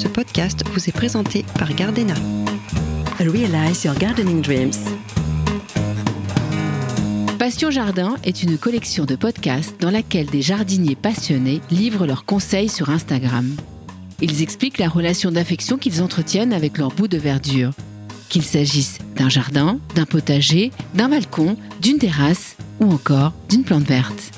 Ce podcast vous est présenté par Gardena. Realize your gardening dreams. Passion Jardin est une collection de podcasts dans laquelle des jardiniers passionnés livrent leurs conseils sur Instagram. Ils expliquent la relation d'affection qu'ils entretiennent avec leur bout de verdure. Qu'il s'agisse d'un jardin, d'un potager, d'un balcon, d'une terrasse ou encore d'une plante verte.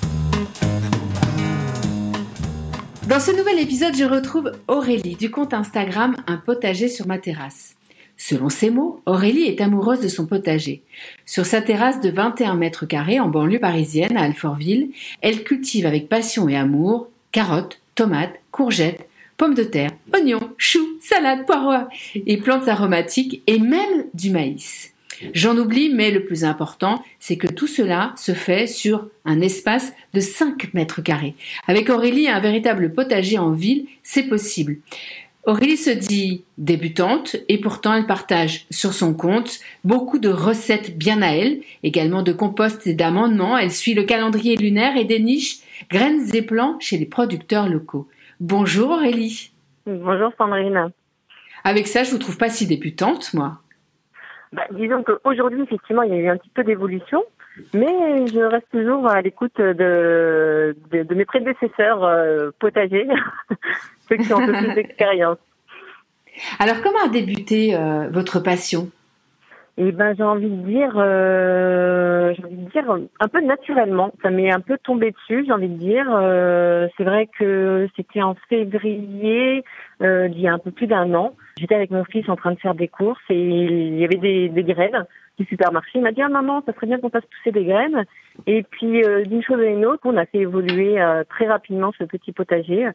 Dans ce nouvel épisode, je retrouve Aurélie du compte Instagram Un potager sur ma terrasse. Selon ses mots, Aurélie est amoureuse de son potager. Sur sa terrasse de 21 mètres carrés en banlieue parisienne à Alfortville, elle cultive avec passion et amour carottes, tomates, courgettes, pommes de terre, oignons, choux, salades, poireaux et plantes aromatiques et même du maïs. J'en oublie, mais le plus important, c'est que tout cela se fait sur un espace de 5 mètres carrés. Avec Aurélie, un véritable potager en ville, c'est possible. Aurélie se dit débutante et pourtant elle partage sur son compte beaucoup de recettes bien à elle, également de compost et d'amendements. Elle suit le calendrier lunaire et déniche graines et plants chez les producteurs locaux. Bonjour Aurélie. Bonjour Sandrine. Avec ça, je vous trouve pas si débutante, moi. Bah, disons qu'aujourd'hui, effectivement, il y a eu un petit peu d'évolution, mais je reste toujours à l'écoute de, de, mes prédécesseurs euh, potagers, ceux qui ont un peu plus d'expérience. Alors, comment a débuté euh, votre passion? Eh ben, j'ai envie de dire, euh, j'ai envie de dire un peu naturellement. Ça m'est un peu tombé dessus. J'ai envie de dire, euh, c'est vrai que c'était en février, euh, il y a un peu plus d'un an. J'étais avec mon fils en train de faire des courses et il y avait des, des graines du supermarché. Il m'a dit ah maman, ça serait bien qu'on fasse pousser des graines. Et puis euh, d'une chose à une autre, on a fait évoluer euh, très rapidement ce petit potager.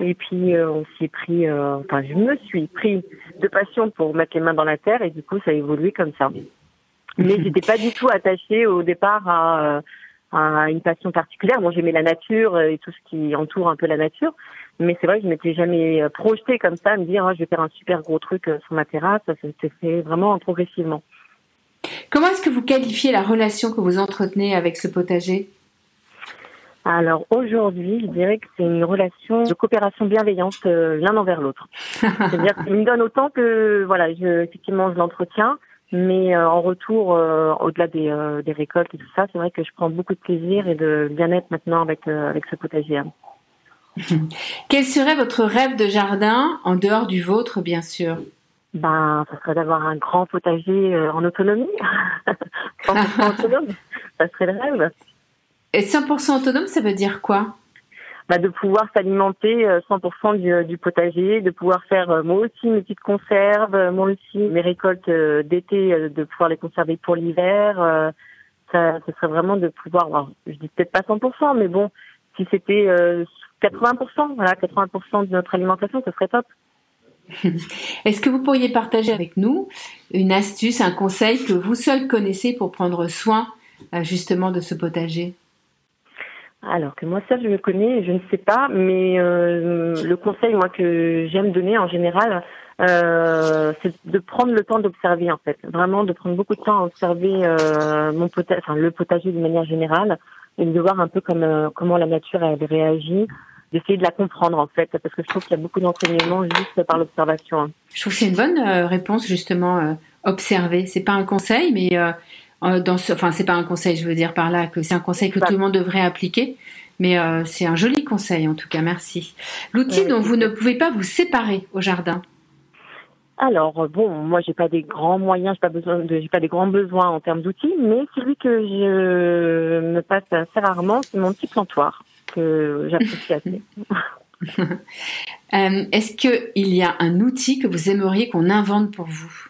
Et puis euh, on s'y est pris, euh, enfin je me suis pris de passion pour mettre les mains dans la terre et du coup ça a évolué comme ça. Mais j'étais pas du tout attachée au départ à, euh, à une passion particulière. Bon j'aimais la nature et tout ce qui entoure un peu la nature, mais c'est vrai que je m'étais jamais projetée comme ça à me dire oh, je vais faire un super gros truc sur ma terrasse. Ça s'est fait vraiment progressivement. Comment est-ce que vous qualifiez la relation que vous entretenez avec ce potager? Alors aujourd'hui, je dirais que c'est une relation de coopération bienveillante euh, l'un envers l'autre. C'est-à-dire qu'il me donne autant que voilà, je, effectivement, je l'entretiens, mais euh, en retour, euh, au-delà des, des, récoltes et tout ça, c'est vrai que je prends beaucoup de plaisir et de bien-être maintenant avec avec ce potager. Quel serait votre rêve de jardin en dehors du vôtre, bien sûr? Ben, ça serait d'avoir un grand potager en autonomie, 100% autonome. Ça serait le rêve. Et 100% autonome, ça veut dire quoi? Bah, de pouvoir s'alimenter 100% euh, du, potager, de pouvoir faire euh, moi aussi mes petites conserves, euh, moi aussi mes récoltes d'été, de pouvoir les conserver pour l'hiver. Ça, ce serait vraiment de pouvoir, alors, je dis peut-être pas 100%, mais bon, si c'était 80%, voilà, 80% de notre alimentation, ce serait top. Est-ce que vous pourriez partager avec nous une astuce, un conseil que vous seul connaissez pour prendre soin justement de ce potager? Alors que moi ça je me connais, je ne sais pas, mais euh, le conseil moi que j'aime donner en général, euh, c'est de prendre le temps d'observer en fait, vraiment de prendre beaucoup de temps à observer euh, mon potager, enfin le potager de manière générale, et de voir un peu comme comment la nature elle réagit, d'essayer de la comprendre en fait, parce que je trouve qu'il y a beaucoup d'enseignements juste par l'observation. Je trouve que c'est une bonne réponse justement observer. C'est pas un conseil, mais euh, dans ce, enfin c'est pas un conseil, je veux dire par là que c'est un conseil que tout le monde devrait appliquer, mais euh, c'est un joli conseil en tout cas, merci. L'outil dont vous ne pouvez pas vous séparer au jardin? Alors bon, moi j'ai pas des grands moyens, j'ai pas besoin de, j'ai pas des grands besoins en termes d'outils, mais celui que je me passe assez rarement, c'est mon petit plantoir que j'apprécie assez. euh, Est-ce qu'il y a un outil que vous aimeriez qu'on invente pour vous?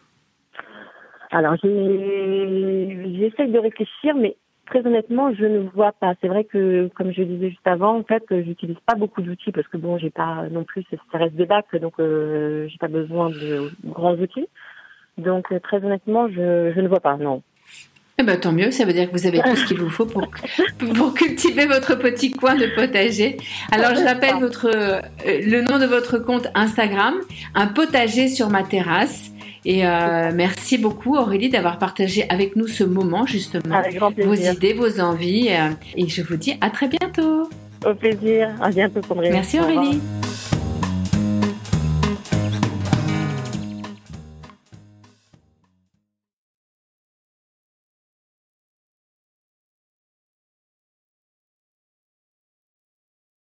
Alors, j'essaye de réfléchir, mais très honnêtement, je ne vois pas. C'est vrai que, comme je disais juste avant, en fait, j'utilise pas beaucoup d'outils parce que bon, j'ai pas non plus, ça reste des bacs, donc euh, j'ai pas besoin de grands outils. Donc, très honnêtement, je, je ne vois pas, non. Eh ben, tant mieux, ça veut dire que vous avez tout ce qu'il vous faut pour, pour cultiver votre petit coin de potager. Alors, je rappelle votre, euh, le nom de votre compte Instagram, un potager sur ma terrasse. Et euh, merci beaucoup Aurélie d'avoir partagé avec nous ce moment justement, vos idées, vos envies. Euh, et je vous dis à très bientôt. Au plaisir, à bientôt Merci Aurélie.